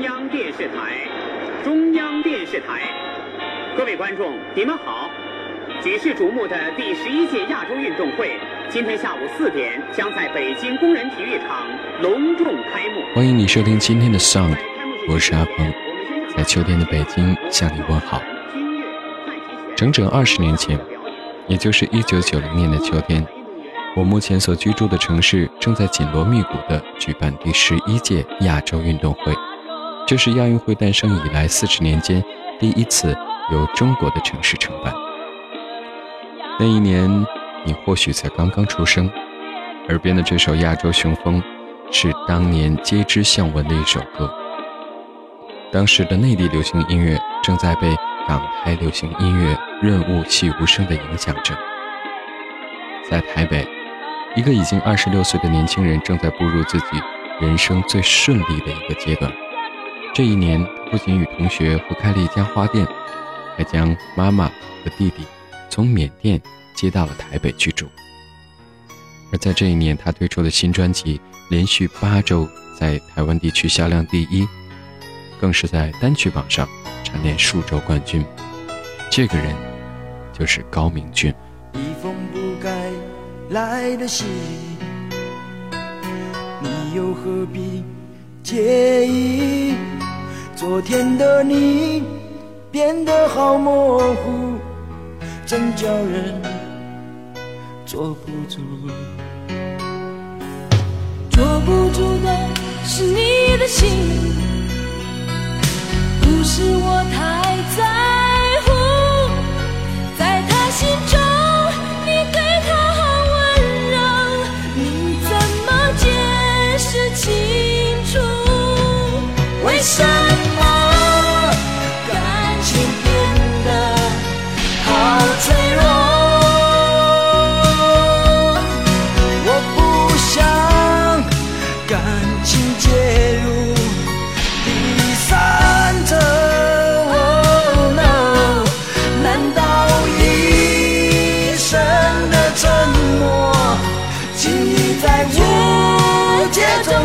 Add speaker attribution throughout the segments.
Speaker 1: 中央电视台，中央电视台，各位观众，你们好！举世瞩目的第十一届亚洲运动会，今天下午四点将在北京工人体育场隆重开幕。
Speaker 2: 欢迎你收听今天的 Sound，我是阿鹏，在秋天的北京向你问好。整整二十年前，也就是一九九零年的秋天。我目前所居住的城市正在紧锣密鼓地举办第十一届亚洲运动会，这是亚运会诞生以来四十年间第一次由中国的城市承办。那一年，你或许才刚刚出生，耳边的这首《亚洲雄风》是当年皆知向闻的一首歌。当时的内地流行音乐正在被港台流行音乐润物细无声地影响着，在台北。一个已经二十六岁的年轻人正在步入自己人生最顺利的一个阶段。这一年，不仅与同学合开了一家花店，还将妈妈和弟弟从缅甸接到了台北居住。而在这一年，他推出的新专辑连续八周在台湾地区销量第一，更是在单曲榜上蝉联数周冠军。这个人就是高明俊。
Speaker 3: 一封不该来的信，你又何必介意？昨天的你变得好模糊，真叫人坐不住。
Speaker 4: 坐不住的是你的心，不是我
Speaker 3: 的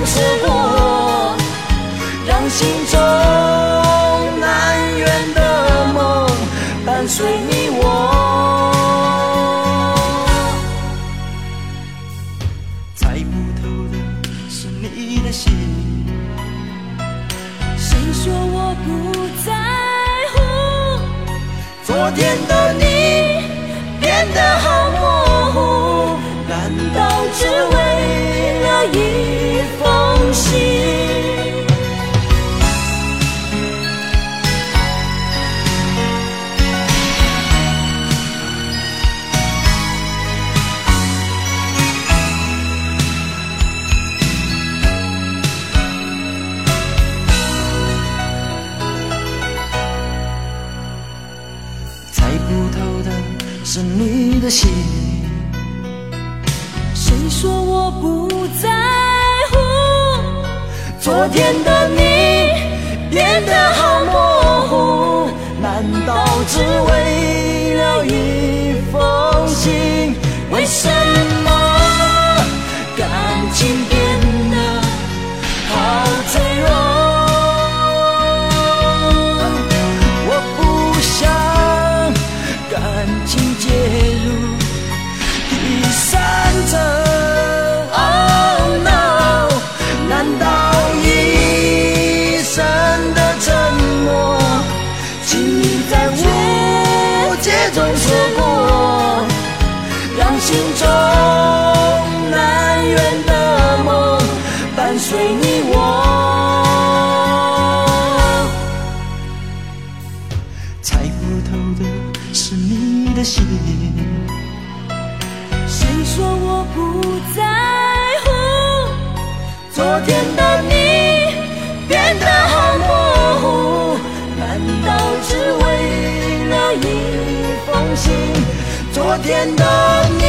Speaker 3: 昨昨天的你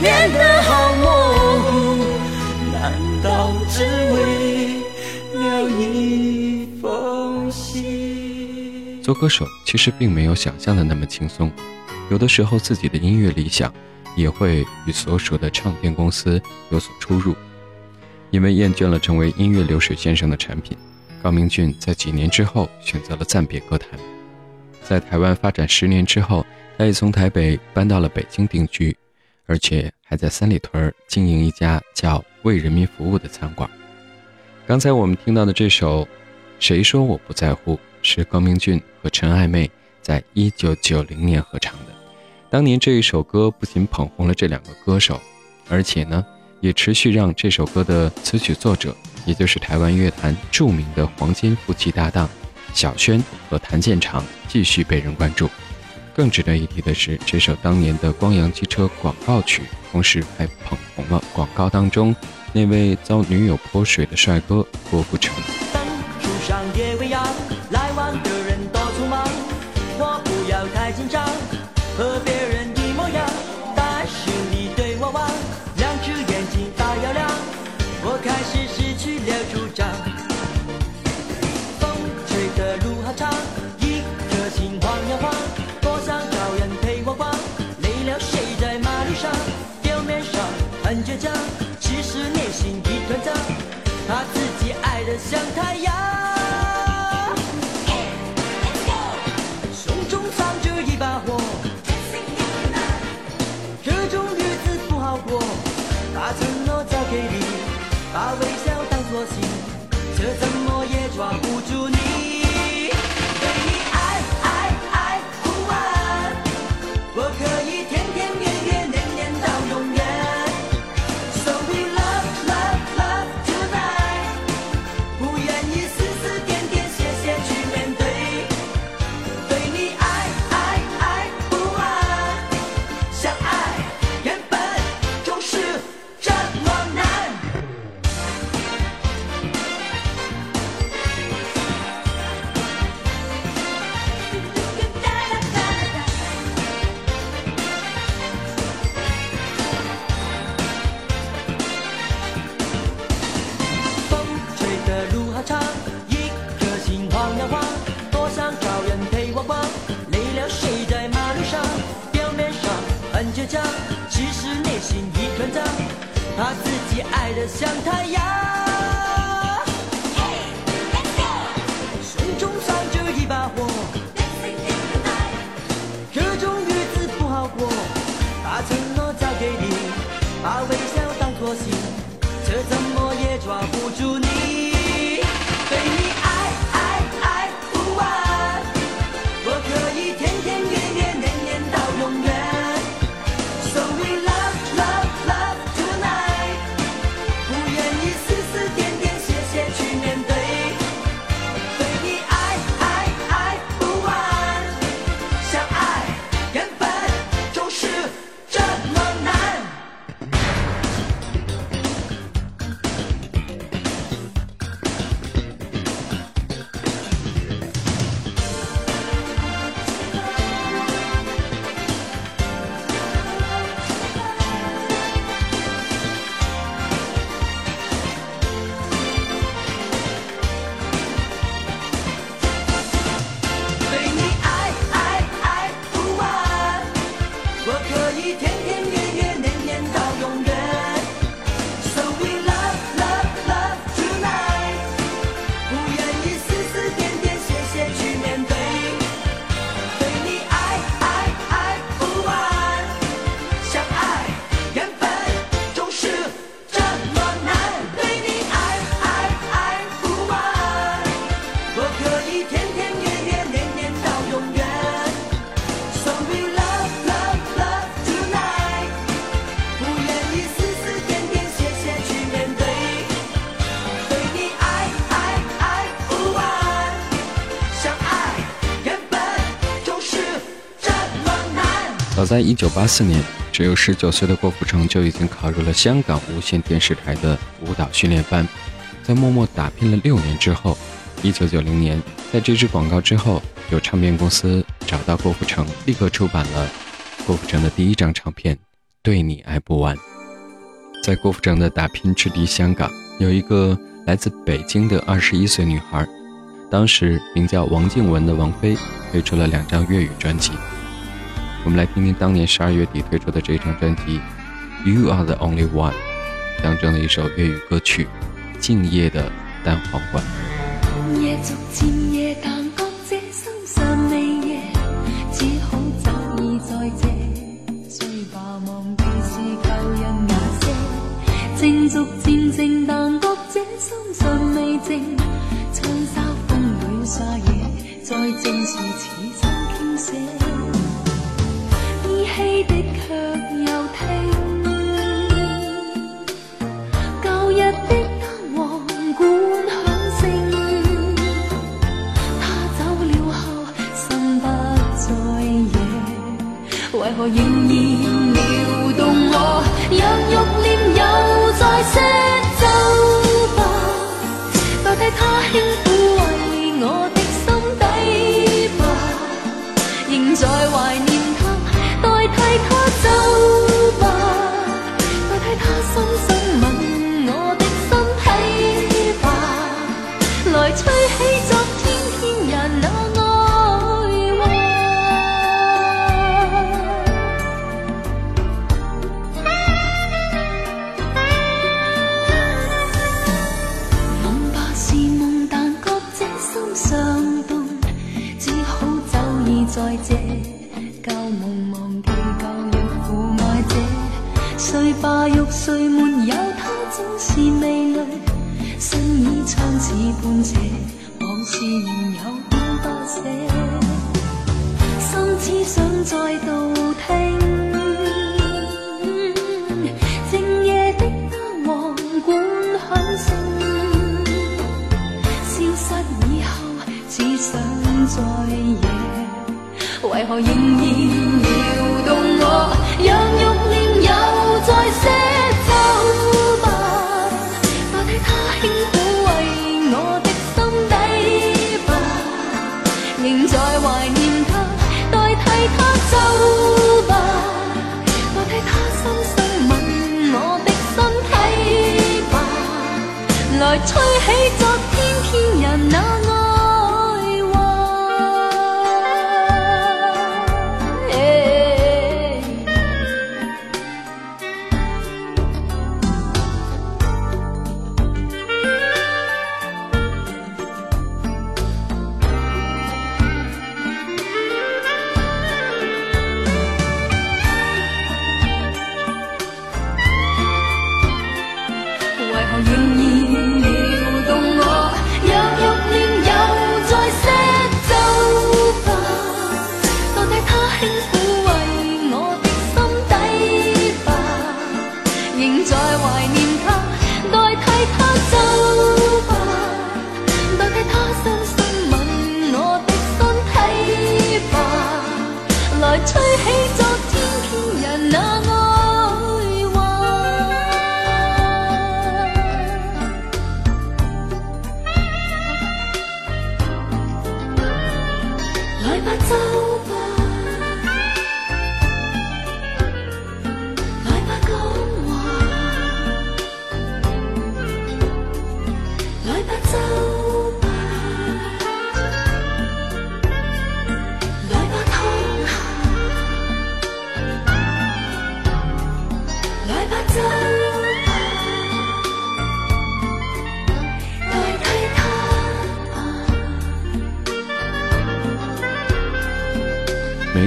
Speaker 3: 变得好模糊，难道只为了一封信？
Speaker 2: 做歌手其实并没有想象的那么轻松，有的时候自己的音乐理想也会与所属的唱片公司有所出入，因为厌倦了成为音乐流水线上的产品，高明俊在几年之后选择了暂别歌坛，在台湾发展十年之后，他也从台北搬到了北京定居，而且还在三里屯经营一家叫“为人民服务”的餐馆。刚才我们听到的这首《谁说我不在乎》是高明俊和陈爱妹在一九九零年合唱的。当年这一首歌不仅捧红了这两个歌手，而且呢，也持续让这首歌的词曲作者。也就是台湾乐坛著名的黄金夫妻搭档小轩和谭健常继续被人关注。更值得一提的是，这首当年的光阳机车广告曲，同时还捧红了广告当中那位遭女友泼水的帅哥郭富城。
Speaker 5: 给你，
Speaker 2: 在1984年，只有19岁的郭富城就已经考入了香港无线电视台的舞蹈训练班。在默默打拼了六年之后，1990年，在这支广告之后，有唱片公司找到郭富城，立刻出版了郭富城的第一张唱片《对你爱不完》。在郭富城的打拼之地香港，有一个来自北京的21岁女孩，当时名叫王静雯的王菲推出了两张粤语专辑。我们来听听当年十二月底推出的这张专辑《You Are the Only One》当中的一首粤语歌曲《静夜的单簧管》。
Speaker 6: 夜逐渐夜，但觉这心尚未夜，只好早已在这。睡吧，忘记是旧人那些。静逐渐静，但觉这心尚未静。窗纱风里沙野，在正是此却又听，旧日的丹簧管响声。他走了后，心不再野，为何仍然撩动我？若要旧梦忘记旧日苦爱者，谁吧欲睡没有他总是味蕾，心已苍似半斜，往事仍有点多些，心只想再度听静夜的灯黄管响声，消失以后只想再。为何仍然撩动我，让欲念又再写走吧？代替他轻抚慰我的心底吧，仍在怀念他，代替他走吧，代替他深深吻我的身体吧，来吹起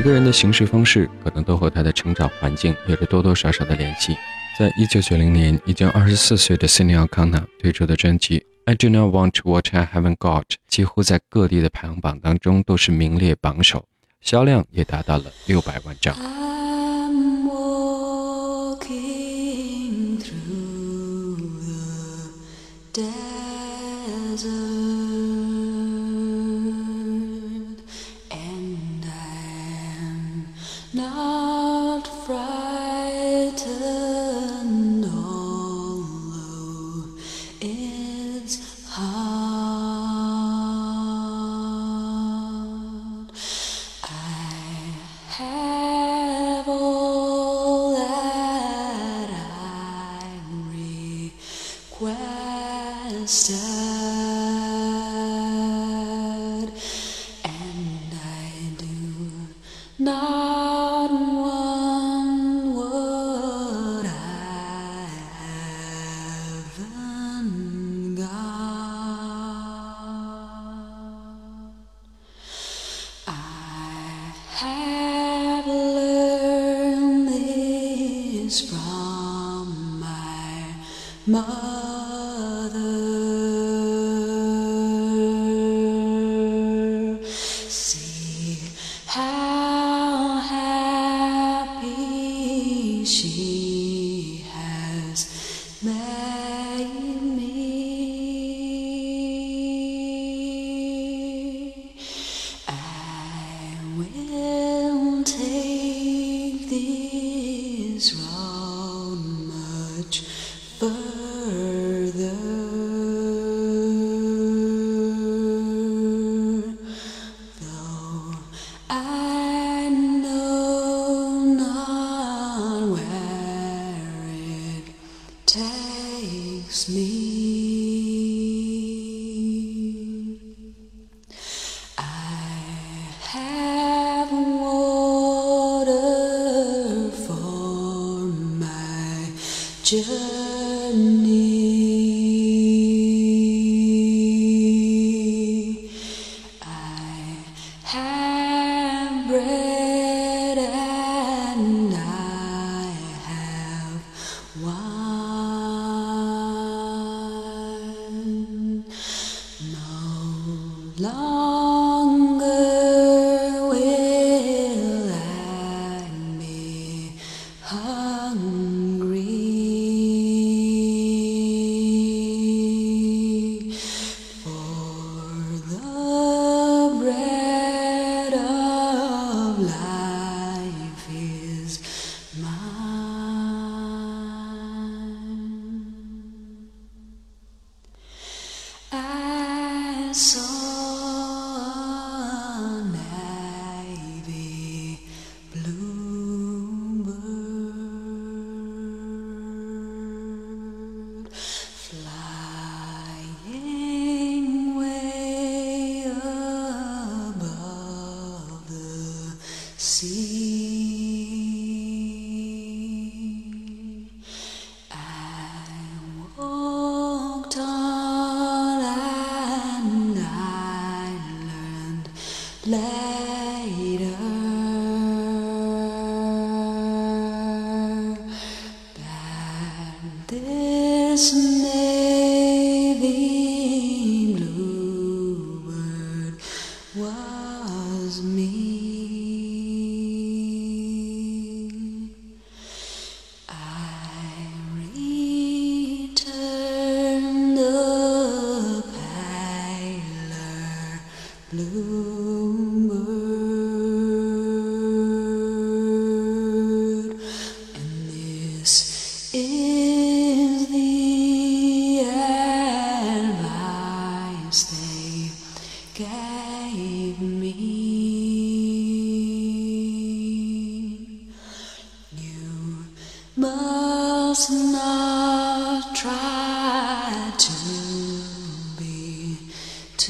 Speaker 4: 每个人的行事方式可能都和他的成长环境有着多多少少的联系。在一九九零年，已经二十四岁的 c i n e O'Connor 推出的专辑《I Do Not Want What I Haven't Got》几乎在各地的排行榜当中都是名列榜首，销量也达到了六百万张。From my mother. Takes me. I have water for my journey.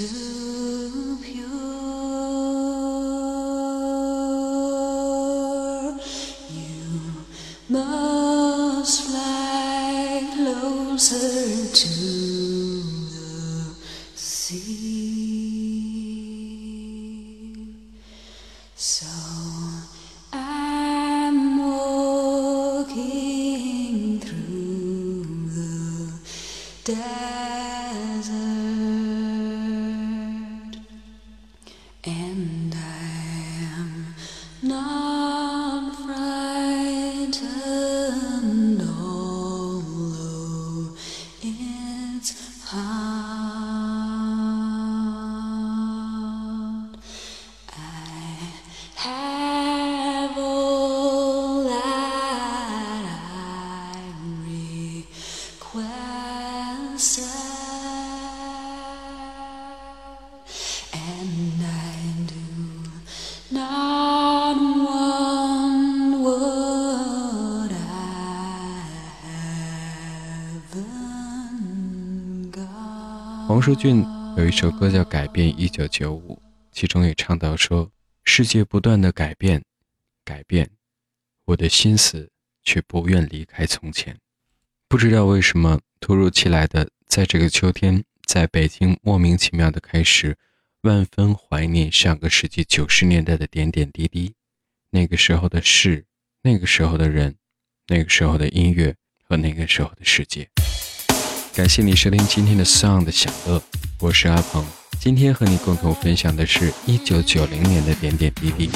Speaker 4: Too pure. You must fly closer to the sea. So I'm walking through the desert,
Speaker 2: 黄舒骏有一首歌叫《改变一九九五》，其中也唱到说：“世界不断的改变，改变，我的心思却不愿离开从前。”不知道为什么，突如其来的，在这个秋天，在北京莫名其妙的开始，万分怀念上个世纪九十年代的点点滴滴，那个时候的事，那个时候的人，那个时候的音乐和那个时候的世界。感谢你收听今天的 Sound 享乐，我是阿鹏。今天和你共同分享的是一九九零年的点点滴滴。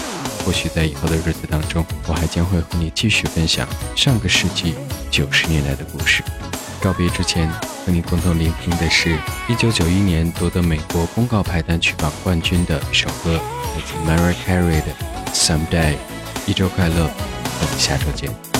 Speaker 2: 或许在以后的日子当中，我还将会和你继续分享上个世纪九十年代的故事。告别之前，和你共同聆听的是一九九一年夺得美国公告牌单曲榜冠军的首歌，来自 Mariah Carey 的《Someday》。一周快乐，我们下周见。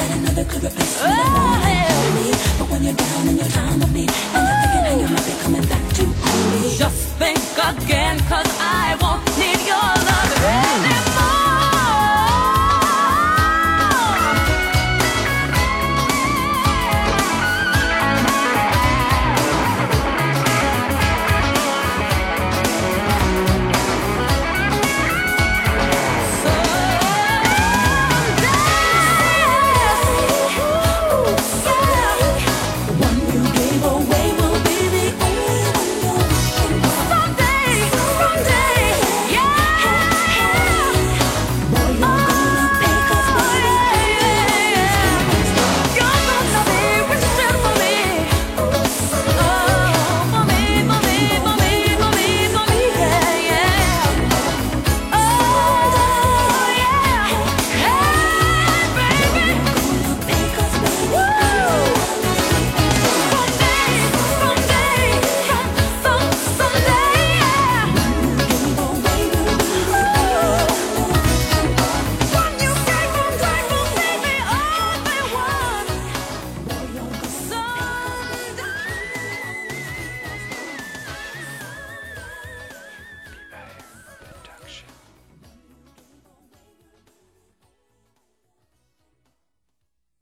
Speaker 7: and another could replace me, oh, yeah. me. But when you're down and you're down on me, and you're thinking how you might be coming back to me. Just think again, cause I